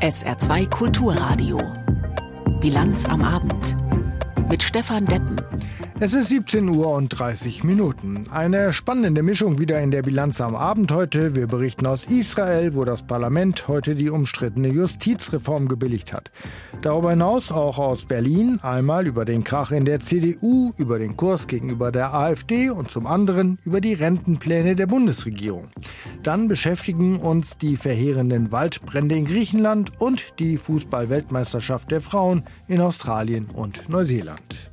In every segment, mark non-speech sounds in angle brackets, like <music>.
SR2 Kulturradio. Bilanz am Abend. Mit Stefan Deppen. Es ist 17 Uhr und 30 Minuten. Eine spannende Mischung wieder in der Bilanz am Abend heute. Wir berichten aus Israel, wo das Parlament heute die umstrittene Justizreform gebilligt hat. Darüber hinaus auch aus Berlin, einmal über den Krach in der CDU, über den Kurs gegenüber der AfD und zum anderen über die Rentenpläne der Bundesregierung. Dann beschäftigen uns die verheerenden Waldbrände in Griechenland und die Fußball-Weltmeisterschaft der Frauen in Australien und Neuseeland.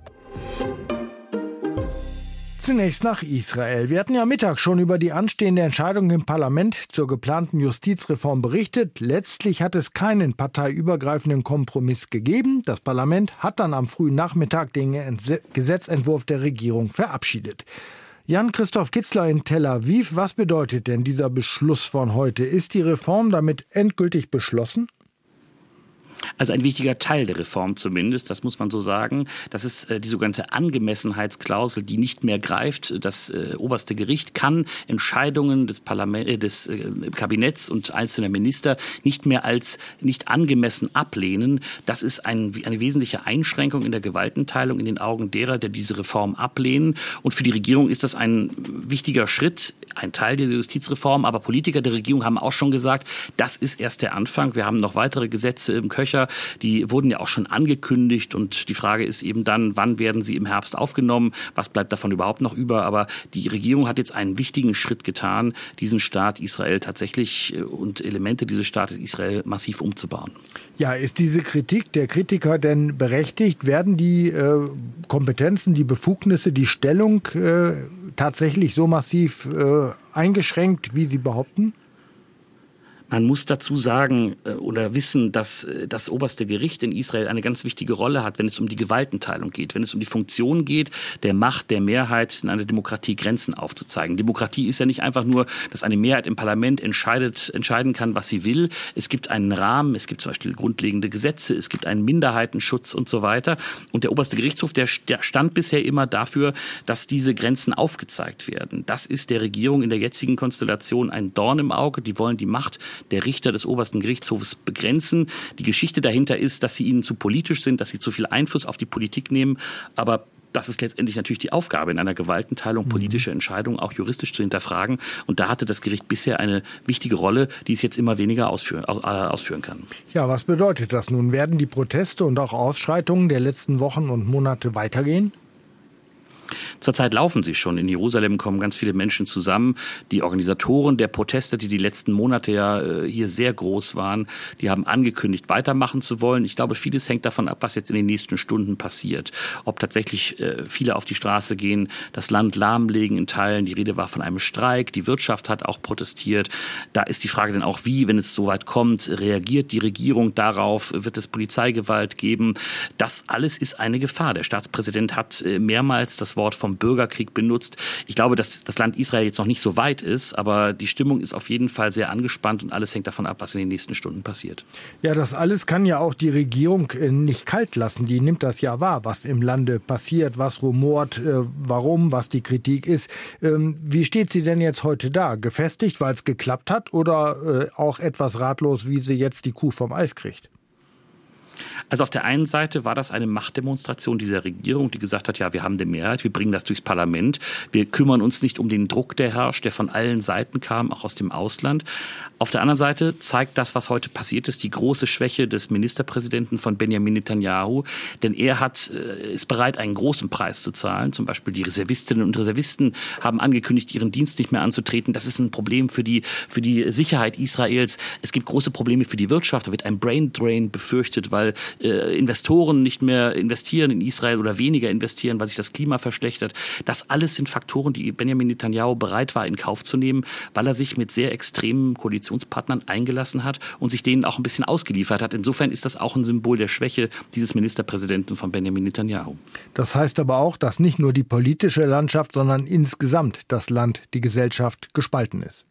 Zunächst nach Israel. Wir hatten ja Mittag schon über die anstehende Entscheidung im Parlament zur geplanten Justizreform berichtet. Letztlich hat es keinen parteiübergreifenden Kompromiss gegeben. Das Parlament hat dann am frühen Nachmittag den Gesetzentwurf der Regierung verabschiedet. Jan-Christoph Kitzler in Tel Aviv, was bedeutet denn dieser Beschluss von heute? Ist die Reform damit endgültig beschlossen? Also ein wichtiger Teil der Reform zumindest, das muss man so sagen. Das ist äh, die sogenannte Angemessenheitsklausel, die nicht mehr greift. Das äh, oberste Gericht kann Entscheidungen des, Parlament, äh, des äh, Kabinetts und einzelner Minister nicht mehr als nicht angemessen ablehnen. Das ist ein, eine wesentliche Einschränkung in der Gewaltenteilung in den Augen derer, der diese Reform ablehnen. Und für die Regierung ist das ein wichtiger Schritt, ein Teil der Justizreform. Aber Politiker der Regierung haben auch schon gesagt, das ist erst der Anfang. Wir haben noch weitere Gesetze im Köcher Löcher, die wurden ja auch schon angekündigt und die Frage ist eben dann, wann werden sie im Herbst aufgenommen, was bleibt davon überhaupt noch über, aber die Regierung hat jetzt einen wichtigen Schritt getan, diesen Staat Israel tatsächlich äh, und Elemente dieses Staates Israel massiv umzubauen. Ja, ist diese Kritik der Kritiker denn berechtigt? Werden die äh, Kompetenzen, die Befugnisse, die Stellung äh, tatsächlich so massiv äh, eingeschränkt, wie Sie behaupten? Man muss dazu sagen äh, oder wissen, dass äh, das oberste Gericht in Israel eine ganz wichtige Rolle hat, wenn es um die Gewaltenteilung geht, wenn es um die Funktion geht, der Macht der Mehrheit in einer Demokratie Grenzen aufzuzeigen. Demokratie ist ja nicht einfach nur, dass eine Mehrheit im Parlament entscheidet, entscheiden kann, was sie will. Es gibt einen Rahmen, es gibt zum Beispiel grundlegende Gesetze, es gibt einen Minderheitenschutz und so weiter. Und der oberste Gerichtshof, der, der stand bisher immer dafür, dass diese Grenzen aufgezeigt werden. Das ist der Regierung in der jetzigen Konstellation ein Dorn im Auge. Die wollen die Macht der Richter des obersten Gerichtshofs begrenzen. Die Geschichte dahinter ist, dass sie ihnen zu politisch sind, dass sie zu viel Einfluss auf die Politik nehmen. Aber das ist letztendlich natürlich die Aufgabe in einer Gewaltenteilung, politische Entscheidungen auch juristisch zu hinterfragen. Und da hatte das Gericht bisher eine wichtige Rolle, die es jetzt immer weniger ausführen, äh, ausführen kann. Ja, was bedeutet das nun? Werden die Proteste und auch Ausschreitungen der letzten Wochen und Monate weitergehen? Zurzeit laufen sie schon. In Jerusalem kommen ganz viele Menschen zusammen. Die Organisatoren der Proteste, die die letzten Monate ja äh, hier sehr groß waren, die haben angekündigt, weitermachen zu wollen. Ich glaube, vieles hängt davon ab, was jetzt in den nächsten Stunden passiert. Ob tatsächlich äh, viele auf die Straße gehen, das Land lahmlegen in Teilen. Die Rede war von einem Streik. Die Wirtschaft hat auch protestiert. Da ist die Frage dann auch, wie, wenn es soweit kommt, reagiert die Regierung darauf? Wird es Polizeigewalt geben? Das alles ist eine Gefahr. Der Staatspräsident hat äh, mehrmals das Wort vom Bürgerkrieg benutzt. Ich glaube, dass das Land Israel jetzt noch nicht so weit ist, aber die Stimmung ist auf jeden Fall sehr angespannt und alles hängt davon ab, was in den nächsten Stunden passiert. Ja, das alles kann ja auch die Regierung äh, nicht kalt lassen. Die nimmt das ja wahr, was im Lande passiert, was rumort, äh, warum, was die Kritik ist. Ähm, wie steht sie denn jetzt heute da? Gefestigt, weil es geklappt hat oder äh, auch etwas ratlos, wie sie jetzt die Kuh vom Eis kriegt? Also auf der einen Seite war das eine Machtdemonstration dieser Regierung, die gesagt hat, ja, wir haben die Mehrheit, wir bringen das durchs Parlament, wir kümmern uns nicht um den Druck, der herrscht, der von allen Seiten kam, auch aus dem Ausland. Auf der anderen Seite zeigt das, was heute passiert ist, die große Schwäche des Ministerpräsidenten von Benjamin Netanyahu, denn er hat, äh, ist bereit, einen großen Preis zu zahlen. Zum Beispiel die Reservistinnen und Reservisten haben angekündigt, ihren Dienst nicht mehr anzutreten. Das ist ein Problem für die, für die Sicherheit Israels. Es gibt große Probleme für die Wirtschaft. Da wird ein Brain Drain befürchtet, weil äh, Investoren nicht mehr investieren in Israel oder weniger investieren, weil sich das Klima verschlechtert. Das alles sind Faktoren, die Benjamin Netanyahu bereit war, in Kauf zu nehmen, weil er sich mit sehr extremen Koalitionspartnern eingelassen hat und sich denen auch ein bisschen ausgeliefert hat. Insofern ist das auch ein Symbol der Schwäche dieses Ministerpräsidenten von Benjamin Netanyahu. Das heißt aber auch, dass nicht nur die politische Landschaft, sondern insgesamt das Land, die Gesellschaft gespalten ist.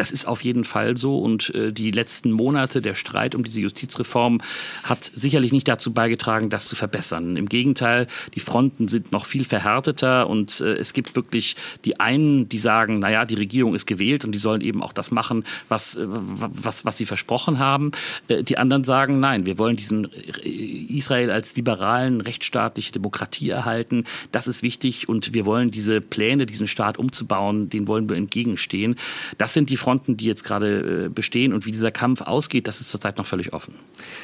Das ist auf jeden Fall so und äh, die letzten Monate, der Streit um diese Justizreform hat sicherlich nicht dazu beigetragen, das zu verbessern. Im Gegenteil, die Fronten sind noch viel verhärteter und äh, es gibt wirklich die einen, die sagen, naja, die Regierung ist gewählt und die sollen eben auch das machen, was, äh, was, was sie versprochen haben. Äh, die anderen sagen, nein, wir wollen diesen äh, Israel als liberalen, rechtsstaatliche Demokratie erhalten. Das ist wichtig und wir wollen diese Pläne, diesen Staat umzubauen, den wollen wir entgegenstehen. Das sind die Fronten, die jetzt gerade bestehen und wie dieser Kampf ausgeht, das ist zurzeit noch völlig offen.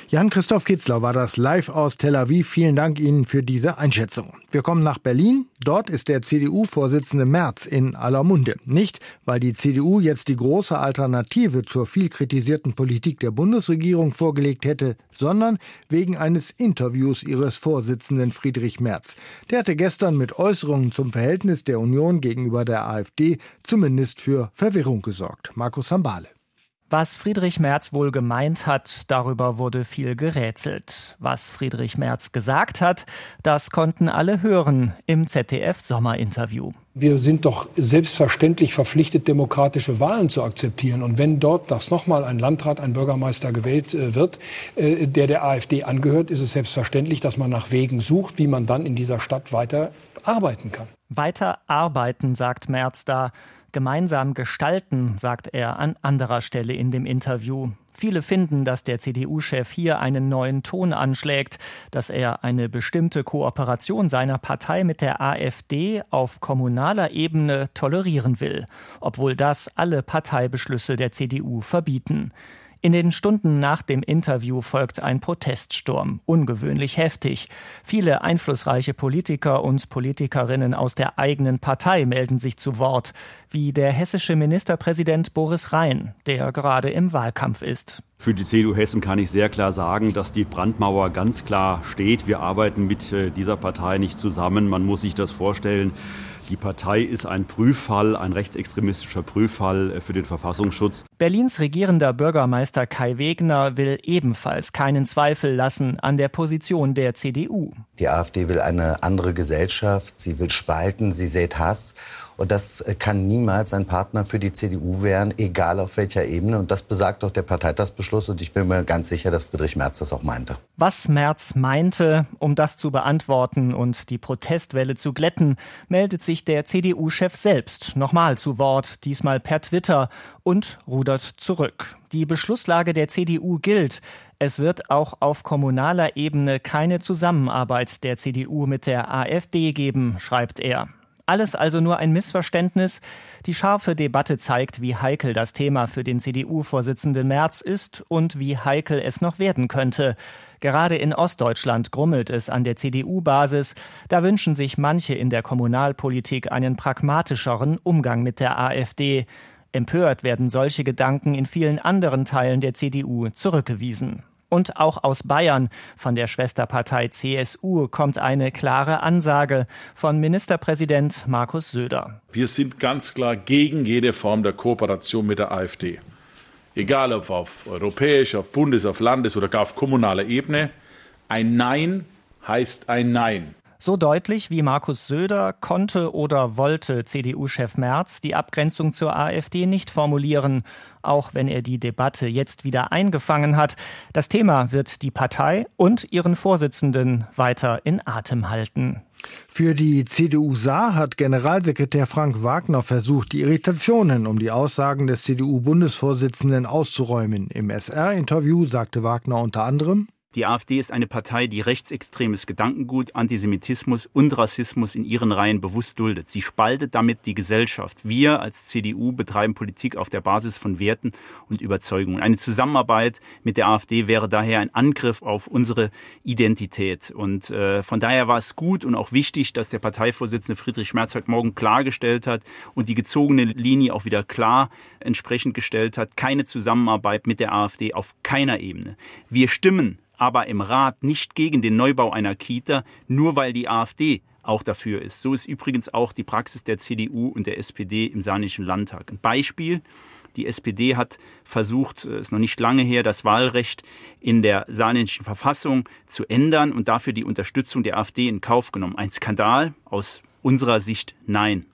Jan-Christoph Kitzler war das live aus Tel Aviv. Vielen Dank Ihnen für diese Einschätzung. Wir kommen nach Berlin. Dort ist der CDU-Vorsitzende Merz in aller Munde. Nicht, weil die CDU jetzt die große Alternative zur viel kritisierten Politik der Bundesregierung vorgelegt hätte, sondern wegen eines Interviews ihres Vorsitzenden Friedrich Merz. Der hatte gestern mit Äußerungen zum Verhältnis der Union gegenüber der AfD zumindest für Verwirrung gesorgt. Markus Sambale. Was Friedrich Merz wohl gemeint hat, darüber wurde viel gerätselt. Was Friedrich Merz gesagt hat, das konnten alle hören im ZDF Sommerinterview. Wir sind doch selbstverständlich verpflichtet, demokratische Wahlen zu akzeptieren. Und wenn dort das nochmal ein Landrat, ein Bürgermeister gewählt äh, wird, äh, der der AfD angehört, ist es selbstverständlich, dass man nach Wegen sucht, wie man dann in dieser Stadt weiter arbeiten kann. Weiter arbeiten, sagt Merz da gemeinsam gestalten, sagt er an anderer Stelle in dem Interview. Viele finden, dass der CDU-Chef hier einen neuen Ton anschlägt, dass er eine bestimmte Kooperation seiner Partei mit der AfD auf kommunaler Ebene tolerieren will, obwohl das alle Parteibeschlüsse der CDU verbieten. In den Stunden nach dem Interview folgt ein Proteststurm, ungewöhnlich heftig. Viele einflussreiche Politiker und Politikerinnen aus der eigenen Partei melden sich zu Wort, wie der hessische Ministerpräsident Boris Rhein, der gerade im Wahlkampf ist. Für die CDU Hessen kann ich sehr klar sagen, dass die Brandmauer ganz klar steht. Wir arbeiten mit äh, dieser Partei nicht zusammen. Man muss sich das vorstellen. Die Partei ist ein Prüffall, ein rechtsextremistischer Prüffall äh, für den Verfassungsschutz. Berlins regierender Bürgermeister Kai Wegner will ebenfalls keinen Zweifel lassen an der Position der CDU. Die AfD will eine andere Gesellschaft, sie will spalten, sie sät Hass. Und das äh, kann niemals ein Partner für die CDU werden, egal auf welcher Ebene. Und das besagt auch der Parteitagsbeschluss. Und ich bin mir ganz sicher, dass Friedrich Merz das auch meinte. Was Merz meinte, um das zu beantworten und die Protestwelle zu glätten, meldet sich der CDU-Chef selbst nochmal zu Wort, diesmal per Twitter, und rudert zurück. Die Beschlusslage der CDU gilt. Es wird auch auf kommunaler Ebene keine Zusammenarbeit der CDU mit der AfD geben, schreibt er. Alles also nur ein Missverständnis. Die scharfe Debatte zeigt, wie heikel das Thema für den CDU-Vorsitzenden Merz ist und wie heikel es noch werden könnte. Gerade in Ostdeutschland grummelt es an der CDU-Basis. Da wünschen sich manche in der Kommunalpolitik einen pragmatischeren Umgang mit der AfD. Empört werden solche Gedanken in vielen anderen Teilen der CDU zurückgewiesen. Und auch aus Bayern, von der Schwesterpartei CSU, kommt eine klare Ansage von Ministerpräsident Markus Söder. Wir sind ganz klar gegen jede Form der Kooperation mit der AfD. Egal ob auf europäischer, auf Bundes-, auf Landes- oder gar auf kommunaler Ebene. Ein Nein heißt ein Nein. So deutlich wie Markus Söder konnte oder wollte CDU-Chef Merz die Abgrenzung zur AfD nicht formulieren, auch wenn er die Debatte jetzt wieder eingefangen hat. Das Thema wird die Partei und ihren Vorsitzenden weiter in Atem halten. Für die CDU Saar hat Generalsekretär Frank Wagner versucht, die Irritationen um die Aussagen des CDU-Bundesvorsitzenden auszuräumen. Im SR-Interview sagte Wagner unter anderem, die AfD ist eine Partei, die rechtsextremes Gedankengut, Antisemitismus und Rassismus in ihren Reihen bewusst duldet. Sie spaltet damit die Gesellschaft. Wir als CDU betreiben Politik auf der Basis von Werten und Überzeugungen. Eine Zusammenarbeit mit der AfD wäre daher ein Angriff auf unsere Identität. Und äh, von daher war es gut und auch wichtig, dass der Parteivorsitzende Friedrich Merz heute Morgen klargestellt hat und die gezogene Linie auch wieder klar entsprechend gestellt hat. Keine Zusammenarbeit mit der AfD auf keiner Ebene. Wir stimmen aber im Rat nicht gegen den Neubau einer Kita, nur weil die AfD auch dafür ist. So ist übrigens auch die Praxis der CDU und der SPD im Saarländischen Landtag. Ein Beispiel. Die SPD hat versucht, es ist noch nicht lange her, das Wahlrecht in der saarländischen Verfassung zu ändern und dafür die Unterstützung der AfD in Kauf genommen. Ein Skandal aus unserer Sicht nein.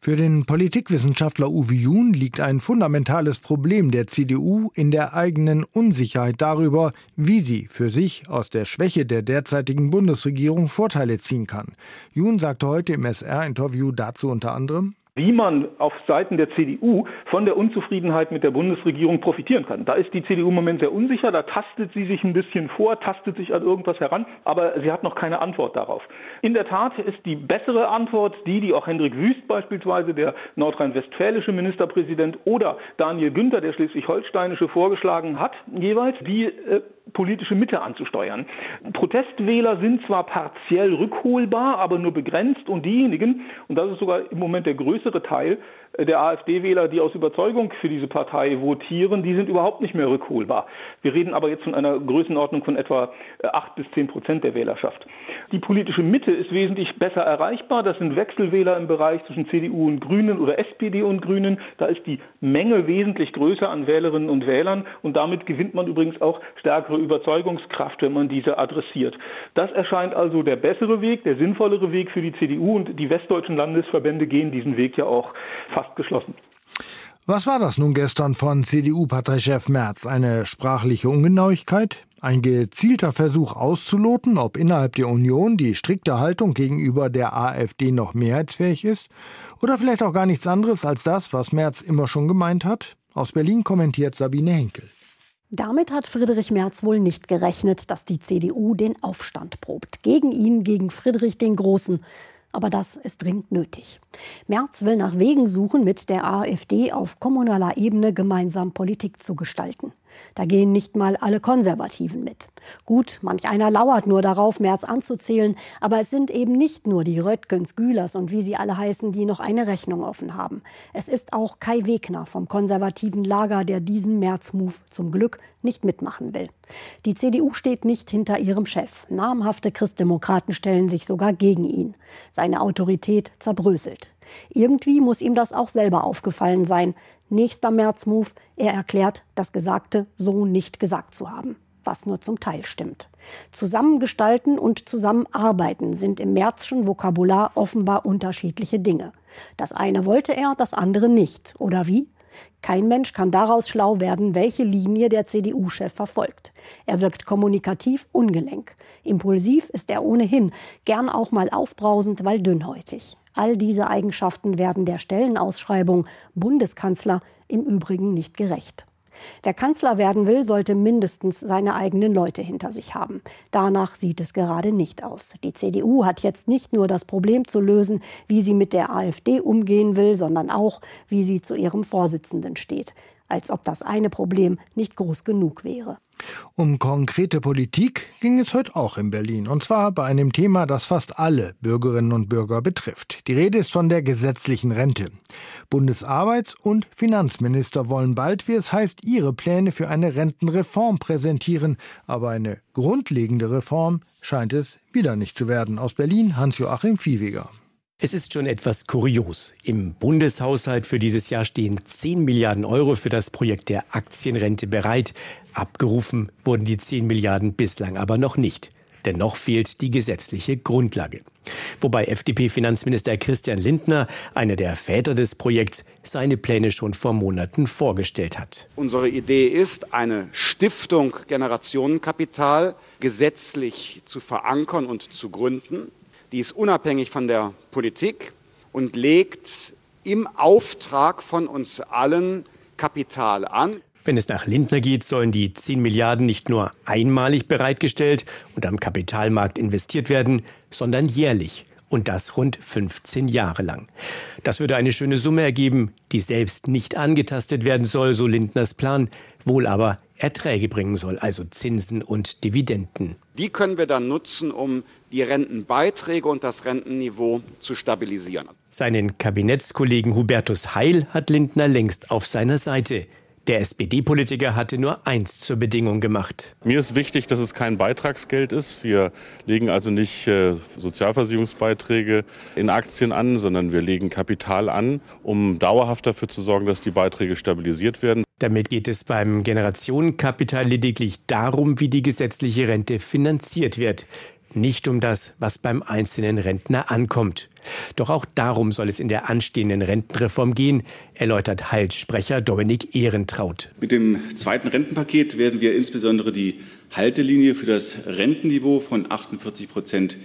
Für den Politikwissenschaftler Uwe Jun liegt ein fundamentales Problem der CDU in der eigenen Unsicherheit darüber, wie sie für sich aus der Schwäche der derzeitigen Bundesregierung Vorteile ziehen kann. Jun sagte heute im SR-Interview dazu unter anderem, wie man auf Seiten der CDU von der Unzufriedenheit mit der Bundesregierung profitieren kann. Da ist die CDU im Moment sehr unsicher, da tastet sie sich ein bisschen vor, tastet sich an irgendwas heran, aber sie hat noch keine Antwort darauf. In der Tat ist die bessere Antwort die, die auch Hendrik Wüst beispielsweise, der nordrhein-westfälische Ministerpräsident, oder Daniel Günther, der schleswig-holsteinische, vorgeschlagen hat, jeweils die äh, politische Mitte anzusteuern. Protestwähler sind zwar partiell rückholbar, aber nur begrenzt und diejenigen, und das ist sogar im Moment der größere Teil, der AfD-Wähler, die aus Überzeugung für diese Partei votieren, die sind überhaupt nicht mehr rückholbar. Wir reden aber jetzt von einer Größenordnung von etwa äh, acht bis zehn Prozent der Wählerschaft. Die politische Mitte ist wesentlich besser erreichbar. Das sind Wechselwähler im Bereich zwischen CDU und Grünen oder SPD und Grünen. Da ist die Menge wesentlich größer an Wählerinnen und Wählern und damit gewinnt man übrigens auch stärkere Überzeugungskraft, wenn man diese adressiert. Das erscheint also der bessere Weg, der sinnvollere Weg für die CDU und die westdeutschen Landesverbände gehen diesen Weg ja auch fast fast geschlossen. Was war das nun gestern von CDU-Parteichef Merz? Eine sprachliche Ungenauigkeit? Ein gezielter Versuch auszuloten, ob innerhalb der Union die strikte Haltung gegenüber der AfD noch mehrheitsfähig ist? Oder vielleicht auch gar nichts anderes als das, was Merz immer schon gemeint hat? Aus Berlin kommentiert Sabine Henkel. Damit hat Friedrich Merz wohl nicht gerechnet, dass die CDU den Aufstand probt. Gegen ihn, gegen Friedrich den Großen aber das ist dringend nötig. Merz will nach Wegen suchen, mit der AfD auf kommunaler Ebene gemeinsam Politik zu gestalten. Da gehen nicht mal alle Konservativen mit. Gut, manch einer lauert nur darauf, Merz anzuzählen, aber es sind eben nicht nur die Röttgens, Gülers und wie sie alle heißen, die noch eine Rechnung offen haben. Es ist auch Kai Wegner vom konservativen Lager, der diesen März-Move zum Glück nicht mitmachen will. Die CDU steht nicht hinter ihrem Chef. Namhafte Christdemokraten stellen sich sogar gegen ihn. Seine Autorität zerbröselt. Irgendwie muss ihm das auch selber aufgefallen sein. Nächster März-Move, er erklärt, das Gesagte so nicht gesagt zu haben was nur zum Teil stimmt. Zusammengestalten und zusammenarbeiten sind im Märzschen Vokabular offenbar unterschiedliche Dinge. Das eine wollte er, das andere nicht. Oder wie? Kein Mensch kann daraus schlau werden, welche Linie der CDU-Chef verfolgt. Er wirkt kommunikativ ungelenk. Impulsiv ist er ohnehin, gern auch mal aufbrausend, weil dünnhäutig. All diese Eigenschaften werden der Stellenausschreibung Bundeskanzler im Übrigen nicht gerecht. Wer Kanzler werden will, sollte mindestens seine eigenen Leute hinter sich haben. Danach sieht es gerade nicht aus. Die CDU hat jetzt nicht nur das Problem zu lösen, wie sie mit der AfD umgehen will, sondern auch, wie sie zu ihrem Vorsitzenden steht als ob das eine Problem nicht groß genug wäre. Um konkrete Politik ging es heute auch in Berlin, und zwar bei einem Thema, das fast alle Bürgerinnen und Bürger betrifft. Die Rede ist von der gesetzlichen Rente. Bundesarbeits- und Finanzminister wollen bald, wie es heißt, ihre Pläne für eine Rentenreform präsentieren, aber eine grundlegende Reform scheint es wieder nicht zu werden. Aus Berlin Hans-Joachim Viehweger. Es ist schon etwas kurios. Im Bundeshaushalt für dieses Jahr stehen 10 Milliarden Euro für das Projekt der Aktienrente bereit. Abgerufen wurden die 10 Milliarden bislang aber noch nicht. Denn noch fehlt die gesetzliche Grundlage. Wobei FDP-Finanzminister Christian Lindner, einer der Väter des Projekts, seine Pläne schon vor Monaten vorgestellt hat. Unsere Idee ist, eine Stiftung Generationenkapital gesetzlich zu verankern und zu gründen die ist unabhängig von der Politik und legt im Auftrag von uns allen Kapital an. Wenn es nach Lindner geht, sollen die 10 Milliarden nicht nur einmalig bereitgestellt und am Kapitalmarkt investiert werden, sondern jährlich. Und das rund 15 Jahre lang. Das würde eine schöne Summe ergeben, die selbst nicht angetastet werden soll, so Lindners Plan, wohl aber Erträge bringen soll, also Zinsen und Dividenden. Die können wir dann nutzen, um die Rentenbeiträge und das Rentenniveau zu stabilisieren. Seinen Kabinettskollegen Hubertus Heil hat Lindner längst auf seiner Seite. Der SPD-Politiker hatte nur eins zur Bedingung gemacht. Mir ist wichtig, dass es kein Beitragsgeld ist. Wir legen also nicht äh, Sozialversicherungsbeiträge in Aktien an, sondern wir legen Kapital an, um dauerhaft dafür zu sorgen, dass die Beiträge stabilisiert werden. Damit geht es beim Generationenkapital lediglich darum, wie die gesetzliche Rente finanziert wird. nicht um das, was beim einzelnen Rentner ankommt. Doch auch darum soll es in der anstehenden Rentenreform gehen, erläutert Heilsprecher Dominik Ehrentraut. Mit dem zweiten Rentenpaket werden wir insbesondere die Haltelinie für das Rentenniveau von 48 Prozent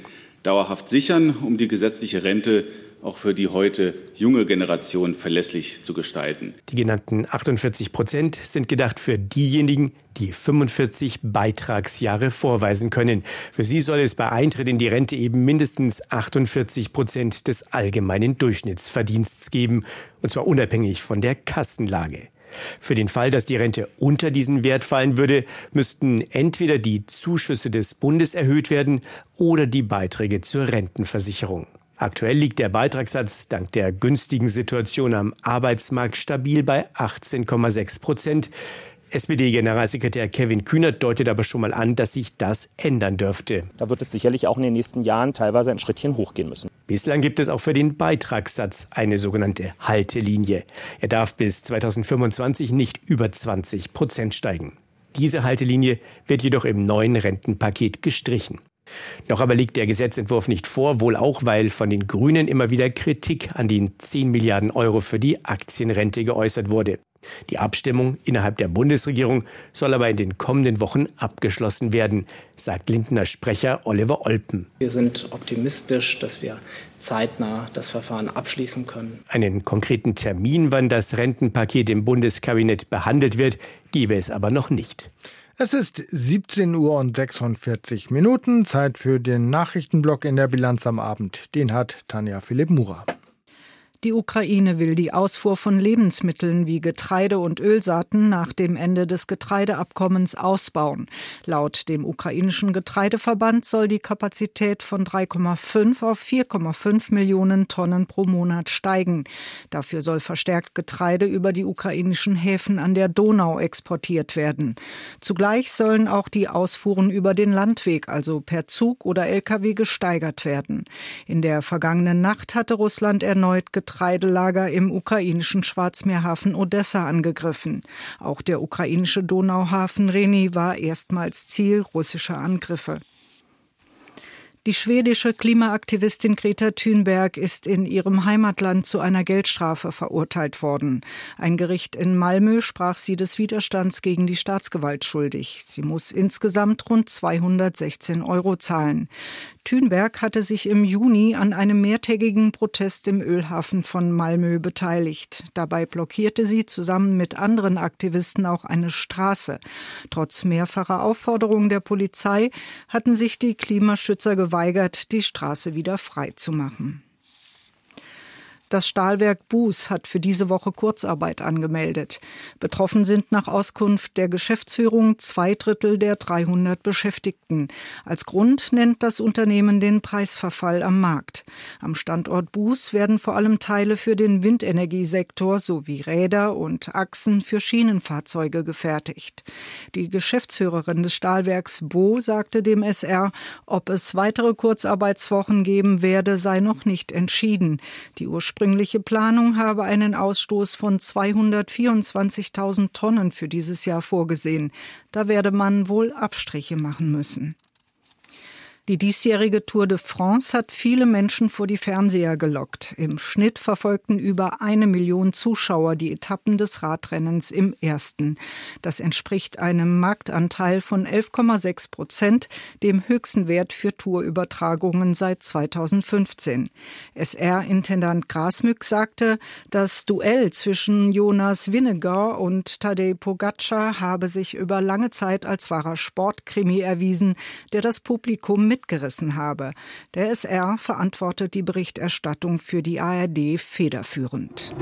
dauerhaft sichern, um die gesetzliche Rente auch für die heute junge Generation verlässlich zu gestalten. Die genannten 48 Prozent sind gedacht für diejenigen, die 45 Beitragsjahre vorweisen können. Für sie soll es bei Eintritt in die Rente eben mindestens 48 Prozent des allgemeinen Durchschnittsverdienstes geben, und zwar unabhängig von der Kassenlage. Für den Fall, dass die Rente unter diesen Wert fallen würde, müssten entweder die Zuschüsse des Bundes erhöht werden oder die Beiträge zur Rentenversicherung. Aktuell liegt der Beitragssatz dank der günstigen Situation am Arbeitsmarkt stabil bei 18,6 Prozent. SPD-Generalsekretär Kevin Kühnert deutet aber schon mal an, dass sich das ändern dürfte. Da wird es sicherlich auch in den nächsten Jahren teilweise ein Schrittchen hochgehen müssen. Bislang gibt es auch für den Beitragssatz eine sogenannte Haltelinie. Er darf bis 2025 nicht über 20 Prozent steigen. Diese Haltelinie wird jedoch im neuen Rentenpaket gestrichen. Doch aber liegt der Gesetzentwurf nicht vor, wohl auch, weil von den Grünen immer wieder Kritik an den 10 Milliarden Euro für die Aktienrente geäußert wurde. Die Abstimmung innerhalb der Bundesregierung soll aber in den kommenden Wochen abgeschlossen werden, sagt Lindner Sprecher Oliver Olpen. Wir sind optimistisch, dass wir zeitnah das Verfahren abschließen können. Einen konkreten Termin, wann das Rentenpaket im Bundeskabinett behandelt wird, gebe es aber noch nicht. Es ist 17 Uhr und 46 Minuten, Zeit für den Nachrichtenblock in der Bilanz am Abend. Den hat Tanja Philipp Murer. Die Ukraine will die Ausfuhr von Lebensmitteln wie Getreide und Ölsaaten nach dem Ende des Getreideabkommens ausbauen. Laut dem ukrainischen Getreideverband soll die Kapazität von 3,5 auf 4,5 Millionen Tonnen pro Monat steigen. Dafür soll verstärkt Getreide über die ukrainischen Häfen an der Donau exportiert werden. Zugleich sollen auch die Ausfuhren über den Landweg, also per Zug oder Lkw, gesteigert werden. In der vergangenen Nacht hatte Russland erneut Getreide Getreidelager im ukrainischen Schwarzmeerhafen Odessa angegriffen. Auch der ukrainische Donauhafen Reni war erstmals Ziel russischer Angriffe. Die schwedische Klimaaktivistin Greta Thunberg ist in ihrem Heimatland zu einer Geldstrafe verurteilt worden. Ein Gericht in Malmö sprach sie des Widerstands gegen die Staatsgewalt schuldig. Sie muss insgesamt rund 216 Euro zahlen. Thünberg hatte sich im Juni an einem mehrtägigen Protest im Ölhafen von Malmö beteiligt. Dabei blockierte sie zusammen mit anderen Aktivisten auch eine Straße. Trotz mehrfacher Aufforderungen der Polizei hatten sich die Klimaschützer geweigert, die Straße wieder frei zu machen. Das Stahlwerk Buß hat für diese Woche Kurzarbeit angemeldet. Betroffen sind nach Auskunft der Geschäftsführung zwei Drittel der 300 Beschäftigten. Als Grund nennt das Unternehmen den Preisverfall am Markt. Am Standort Buß werden vor allem Teile für den Windenergiesektor sowie Räder und Achsen für Schienenfahrzeuge gefertigt. Die Geschäftsführerin des Stahlwerks Bo sagte dem SR, ob es weitere Kurzarbeitswochen geben werde, sei noch nicht entschieden. Die ursprüngliche Planung habe einen Ausstoß von 224.000 Tonnen für dieses Jahr vorgesehen. Da werde man wohl Abstriche machen müssen. Die diesjährige Tour de France hat viele Menschen vor die Fernseher gelockt. Im Schnitt verfolgten über eine Million Zuschauer die Etappen des Radrennens im ersten. Das entspricht einem Marktanteil von 11,6 Prozent, dem höchsten Wert für Tourübertragungen seit 2015. SR-Intendant Grasmück sagte, das Duell zwischen Jonas Winnegar und Tadej Pogacar habe sich über lange Zeit als wahrer Sportkrimi erwiesen, der das Publikum mitgerissen habe. Der SR verantwortet die Berichterstattung für die ARD federführend.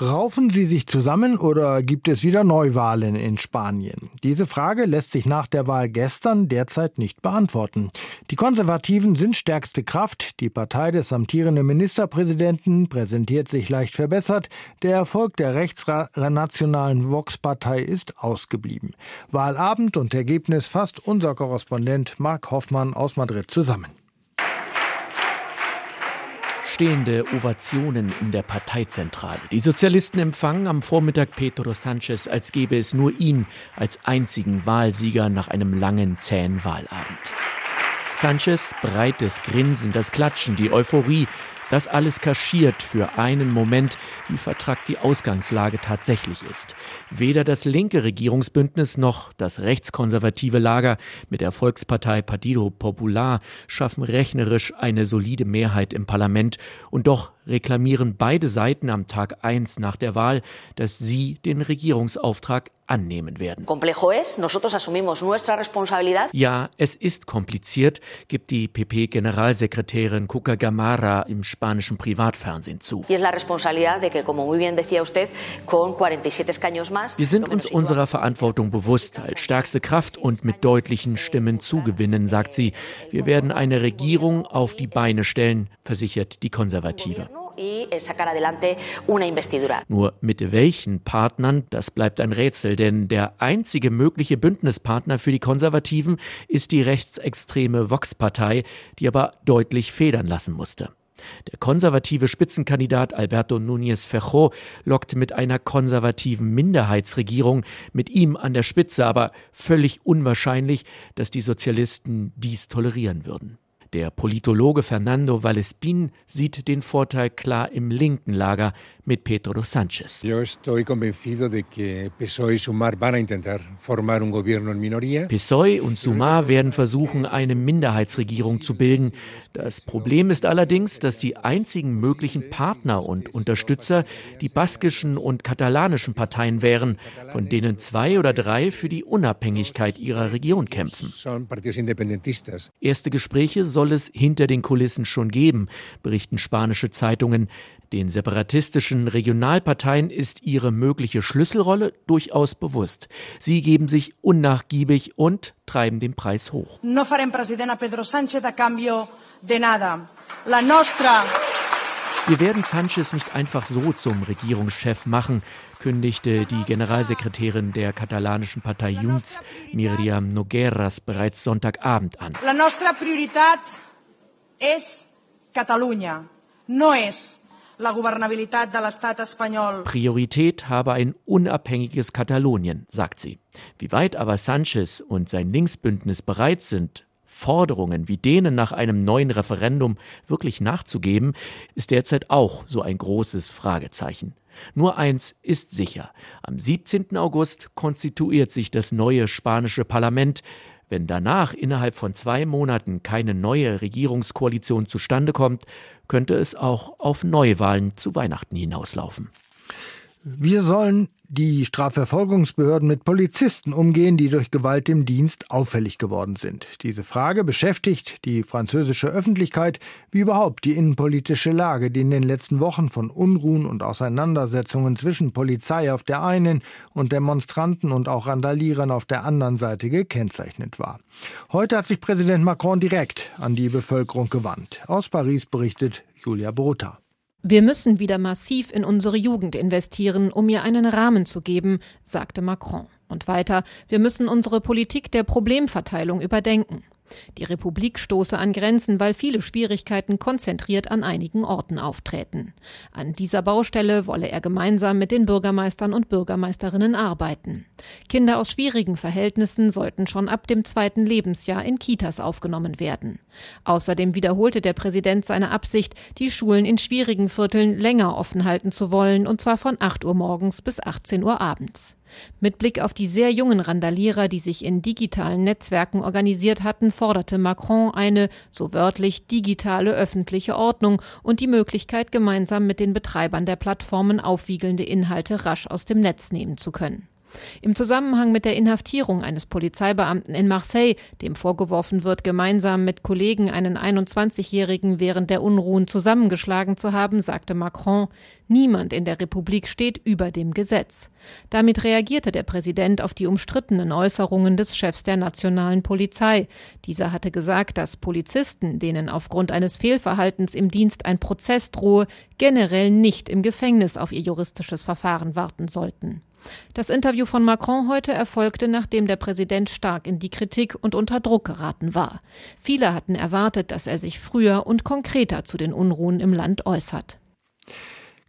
Raufen sie sich zusammen oder gibt es wieder Neuwahlen in Spanien? Diese Frage lässt sich nach der Wahl gestern derzeit nicht beantworten. Die Konservativen sind stärkste Kraft. Die Partei des amtierenden Ministerpräsidenten präsentiert sich leicht verbessert. Der Erfolg der rechtsnationalen Vox-Partei ist ausgeblieben. Wahlabend und Ergebnis fasst unser Korrespondent Marc Hoffmann aus Madrid zusammen. Stillstehende Ovationen in der Parteizentrale. Die Sozialisten empfangen am Vormittag Pedro Sanchez, als gäbe es nur ihn als einzigen Wahlsieger nach einem langen, zähen Wahlabend. Sanchez, breites Grinsen, das Klatschen, die Euphorie, das alles kaschiert für einen Moment, wie vertrackt die Ausgangslage tatsächlich ist. Weder das linke Regierungsbündnis noch das rechtskonservative Lager mit der Volkspartei Partido Popular schaffen rechnerisch eine solide Mehrheit im Parlament und doch reklamieren beide Seiten am Tag 1 nach der Wahl, dass sie den Regierungsauftrag annehmen werden. Ja, es ist kompliziert, gibt die PP-Generalsekretärin Cuca Gamara im spanischen Privatfernsehen zu. Wir sind uns unserer Verantwortung bewusst, als stärkste Kraft und mit deutlichen Stimmen zugewinnen, sagt sie. Wir werden eine Regierung auf die Beine stellen, versichert die Konservative. Nur mit welchen Partnern, das bleibt ein Rätsel, denn der einzige mögliche Bündnispartner für die Konservativen ist die rechtsextreme Vox-Partei, die aber deutlich federn lassen musste. Der konservative Spitzenkandidat Alberto Núñez Feijó lockt mit einer konservativen Minderheitsregierung mit ihm an der Spitze, aber völlig unwahrscheinlich, dass die Sozialisten dies tolerieren würden. Der Politologe Fernando Vallespin sieht den Vorteil klar im linken Lager mit Pedro Sánchez. PSOE und Sumar werden versuchen, eine Minderheitsregierung zu bilden. Das Problem ist allerdings, dass die einzigen möglichen Partner und Unterstützer die baskischen und katalanischen Parteien wären, von denen zwei oder drei für die Unabhängigkeit ihrer Region kämpfen. Erste Gespräche soll es hinter den Kulissen schon geben, berichten spanische Zeitungen. Den separatistischen Regionalparteien ist ihre mögliche Schlüsselrolle durchaus bewusst. Sie geben sich unnachgiebig und treiben den Preis hoch. No farem president a Pedro Sánchez a cambio de nada. La nostra wir werden Sanchez nicht einfach so zum Regierungschef machen, kündigte die Generalsekretärin der katalanischen Partei Junts, Miriam Nogueras, bereits Sonntagabend an. La nostra priorità es Catalunya, no es Priorität habe ein unabhängiges Katalonien, sagt sie. Wie weit aber Sanchez und sein Linksbündnis bereit sind, Forderungen wie denen nach einem neuen Referendum wirklich nachzugeben, ist derzeit auch so ein großes Fragezeichen. Nur eins ist sicher. Am 17. August konstituiert sich das neue spanische Parlament. Wenn danach innerhalb von zwei Monaten keine neue Regierungskoalition zustande kommt, könnte es auch auf Neuwahlen zu Weihnachten hinauslaufen. Wir sollen die Strafverfolgungsbehörden mit Polizisten umgehen, die durch Gewalt im Dienst auffällig geworden sind. Diese Frage beschäftigt die französische Öffentlichkeit wie überhaupt die innenpolitische Lage, die in den letzten Wochen von Unruhen und Auseinandersetzungen zwischen Polizei auf der einen und Demonstranten und auch Randalierern auf der anderen Seite gekennzeichnet war. Heute hat sich Präsident Macron direkt an die Bevölkerung gewandt. Aus Paris berichtet Julia Brota. Wir müssen wieder massiv in unsere Jugend investieren, um ihr einen Rahmen zu geben, sagte Macron. Und weiter, wir müssen unsere Politik der Problemverteilung überdenken. Die Republik stoße an Grenzen, weil viele Schwierigkeiten konzentriert an einigen Orten auftreten. An dieser Baustelle wolle er gemeinsam mit den Bürgermeistern und Bürgermeisterinnen arbeiten. Kinder aus schwierigen Verhältnissen sollten schon ab dem zweiten Lebensjahr in Kitas aufgenommen werden. Außerdem wiederholte der Präsident seine Absicht, die Schulen in schwierigen Vierteln länger offen halten zu wollen, und zwar von 8 Uhr morgens bis 18 Uhr abends. Mit Blick auf die sehr jungen Randalierer, die sich in digitalen Netzwerken organisiert hatten, forderte Macron eine, so wörtlich, digitale öffentliche Ordnung und die Möglichkeit, gemeinsam mit den Betreibern der Plattformen aufwiegelnde Inhalte rasch aus dem Netz nehmen zu können. Im Zusammenhang mit der Inhaftierung eines Polizeibeamten in Marseille, dem vorgeworfen wird, gemeinsam mit Kollegen einen 21-Jährigen während der Unruhen zusammengeschlagen zu haben, sagte Macron, niemand in der Republik steht über dem Gesetz. Damit reagierte der Präsident auf die umstrittenen Äußerungen des Chefs der nationalen Polizei. Dieser hatte gesagt, dass Polizisten, denen aufgrund eines Fehlverhaltens im Dienst ein Prozess drohe, generell nicht im Gefängnis auf ihr juristisches Verfahren warten sollten. Das Interview von Macron heute erfolgte, nachdem der Präsident stark in die Kritik und unter Druck geraten war. Viele hatten erwartet, dass er sich früher und konkreter zu den Unruhen im Land äußert.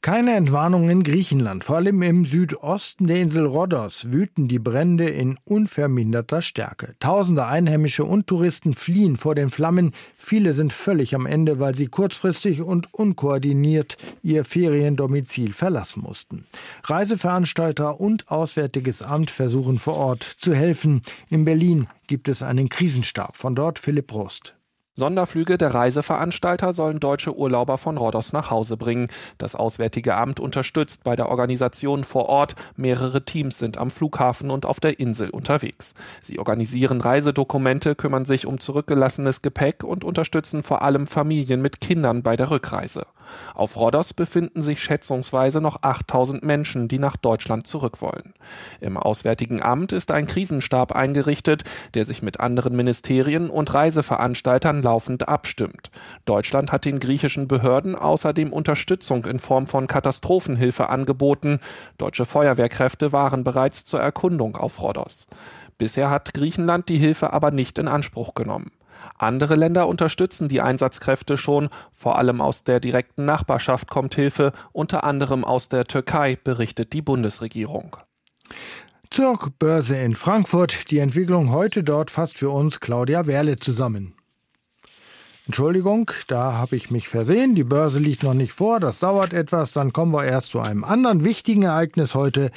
Keine Entwarnung in Griechenland. Vor allem im Südosten der Insel Rhodos wüten die Brände in unverminderter Stärke. Tausende Einheimische und Touristen fliehen vor den Flammen. Viele sind völlig am Ende, weil sie kurzfristig und unkoordiniert ihr Feriendomizil verlassen mussten. Reiseveranstalter und Auswärtiges Amt versuchen vor Ort zu helfen. In Berlin gibt es einen Krisenstab. Von dort Philipp Prost. Sonderflüge der Reiseveranstalter sollen deutsche Urlauber von Rhodos nach Hause bringen. Das Auswärtige Amt unterstützt bei der Organisation vor Ort. Mehrere Teams sind am Flughafen und auf der Insel unterwegs. Sie organisieren Reisedokumente, kümmern sich um zurückgelassenes Gepäck und unterstützen vor allem Familien mit Kindern bei der Rückreise. Auf Rhodos befinden sich schätzungsweise noch 8000 Menschen, die nach Deutschland zurück wollen. Im Auswärtigen Amt ist ein Krisenstab eingerichtet, der sich mit anderen Ministerien und Reiseveranstaltern laufend abstimmt. Deutschland hat den griechischen Behörden außerdem Unterstützung in Form von Katastrophenhilfe angeboten. Deutsche Feuerwehrkräfte waren bereits zur Erkundung auf Rhodos. Bisher hat Griechenland die Hilfe aber nicht in Anspruch genommen. Andere Länder unterstützen die Einsatzkräfte schon, vor allem aus der direkten Nachbarschaft kommt Hilfe, unter anderem aus der Türkei, berichtet die Bundesregierung. Zur Börse in Frankfurt. Die Entwicklung heute dort fasst für uns Claudia Werle zusammen. Entschuldigung, da habe ich mich versehen. Die Börse liegt noch nicht vor. Das dauert etwas. Dann kommen wir erst zu einem anderen wichtigen Ereignis heute.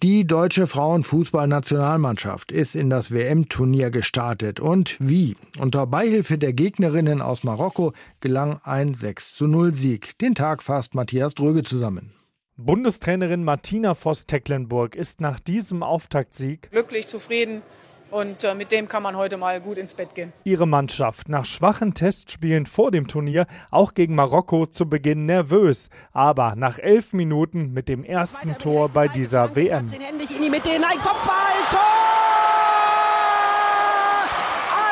Die deutsche Frauenfußballnationalmannschaft ist in das WM-Turnier gestartet. Und wie? Unter Beihilfe der Gegnerinnen aus Marokko gelang ein 6 zu 0 Sieg. Den Tag fasst Matthias Dröge zusammen. Bundestrainerin Martina Voss-Tecklenburg ist nach diesem Auftaktsieg glücklich, zufrieden und äh, mit dem kann man heute mal gut ins Bett gehen. Ihre Mannschaft nach schwachen Testspielen vor dem Turnier auch gegen Marokko zu Beginn nervös, aber nach elf Minuten mit dem ersten Tor bei dieser WM. Händig in die Mitte hinein, Kopfball, Tor!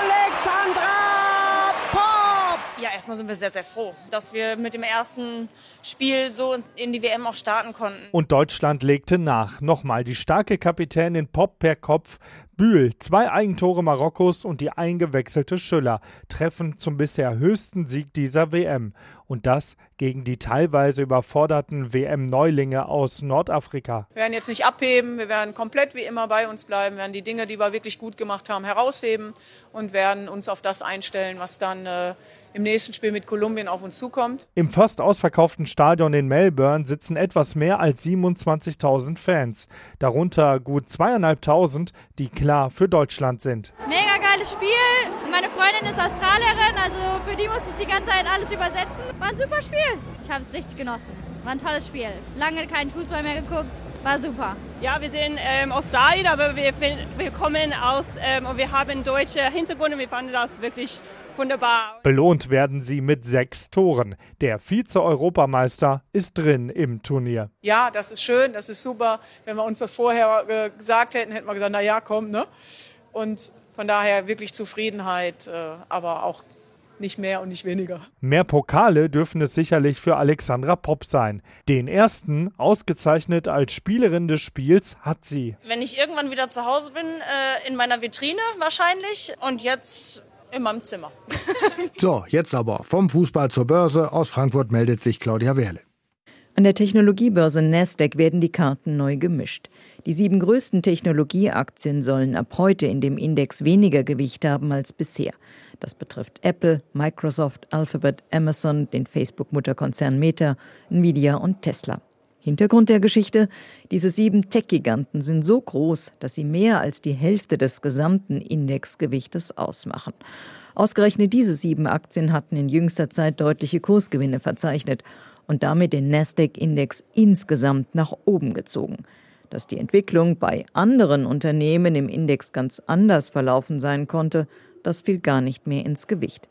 Alexandra Pop! Ja, erstmal sind wir sehr, sehr froh, dass wir mit dem ersten Spiel so in die WM auch starten konnten. Und Deutschland legte nach. Nochmal die starke Kapitänin Pop per Kopf Bühl, zwei Eigentore Marokkos und die eingewechselte Schüller treffen zum bisher höchsten Sieg dieser WM. Und das gegen die teilweise überforderten WM-Neulinge aus Nordafrika. Wir werden jetzt nicht abheben, wir werden komplett wie immer bei uns bleiben, werden die Dinge, die wir wirklich gut gemacht haben, herausheben und werden uns auf das einstellen, was dann äh, im nächsten Spiel mit Kolumbien auf uns zukommt. Im fast ausverkauften Stadion in Melbourne sitzen etwas mehr als 27.000 Fans, darunter gut zweieinhalbtausend, die klar für Deutschland sind. Mega geiles Spiel. Meine Freundin ist Australierin, also für die musste ich die ganze Zeit alles übersetzen. War ein super Spiel. Ich habe es richtig genossen. War ein tolles Spiel. Lange keinen Fußball mehr geguckt. War super. Ja, wir sind ähm, Australien, aber wir, wir kommen aus ähm, und wir haben deutsche Hintergründe. Wir fanden das wirklich wunderbar. Belohnt werden sie mit sechs Toren. Der Vize-Europameister ist drin im Turnier. Ja, das ist schön, das ist super. Wenn wir uns das vorher äh, gesagt hätten, hätten wir gesagt, na ja, komm, ne? Und von daher wirklich Zufriedenheit, äh, aber auch nicht mehr und nicht weniger. Mehr Pokale dürfen es sicherlich für Alexandra Popp sein. Den ersten, ausgezeichnet als Spielerin des Spiels, hat sie. Wenn ich irgendwann wieder zu Hause bin, äh, in meiner Vitrine wahrscheinlich und jetzt in meinem Zimmer. <laughs> so, jetzt aber vom Fußball zur Börse. Aus Frankfurt meldet sich Claudia Wehrle. An der Technologiebörse Nasdaq werden die Karten neu gemischt. Die sieben größten Technologieaktien sollen ab heute in dem Index weniger Gewicht haben als bisher. Das betrifft Apple, Microsoft, Alphabet, Amazon, den Facebook-Mutterkonzern Meta, Nvidia und Tesla. Hintergrund der Geschichte, diese sieben Tech-Giganten sind so groß, dass sie mehr als die Hälfte des gesamten Indexgewichtes ausmachen. Ausgerechnet diese sieben Aktien hatten in jüngster Zeit deutliche Kursgewinne verzeichnet und damit den Nasdaq-Index insgesamt nach oben gezogen. Dass die Entwicklung bei anderen Unternehmen im Index ganz anders verlaufen sein konnte, das fiel gar nicht mehr ins Gewicht.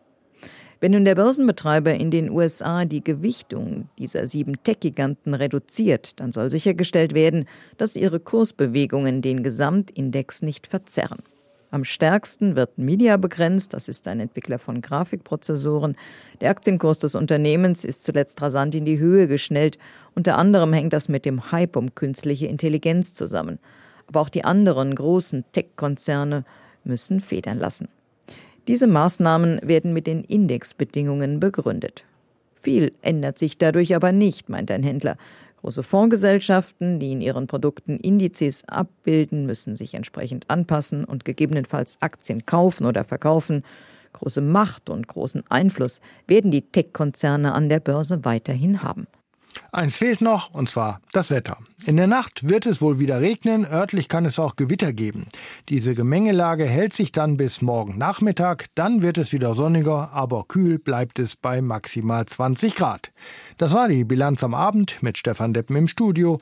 Wenn nun der Börsenbetreiber in den USA die Gewichtung dieser sieben Tech-Giganten reduziert, dann soll sichergestellt werden, dass ihre Kursbewegungen den Gesamtindex nicht verzerren. Am stärksten wird Media begrenzt, das ist ein Entwickler von Grafikprozessoren. Der Aktienkurs des Unternehmens ist zuletzt rasant in die Höhe geschnellt. Unter anderem hängt das mit dem Hype um künstliche Intelligenz zusammen. Aber auch die anderen großen Tech-Konzerne müssen federn lassen. Diese Maßnahmen werden mit den Indexbedingungen begründet. Viel ändert sich dadurch aber nicht, meint ein Händler. Große Fondsgesellschaften, die in ihren Produkten Indizes abbilden, müssen sich entsprechend anpassen und gegebenenfalls Aktien kaufen oder verkaufen. Große Macht und großen Einfluss werden die Tech-Konzerne an der Börse weiterhin haben. Eins fehlt noch, und zwar das Wetter. In der Nacht wird es wohl wieder regnen, örtlich kann es auch Gewitter geben. Diese Gemengelage hält sich dann bis morgen Nachmittag, dann wird es wieder sonniger, aber kühl bleibt es bei maximal 20 Grad. Das war die Bilanz am Abend mit Stefan Deppen im Studio.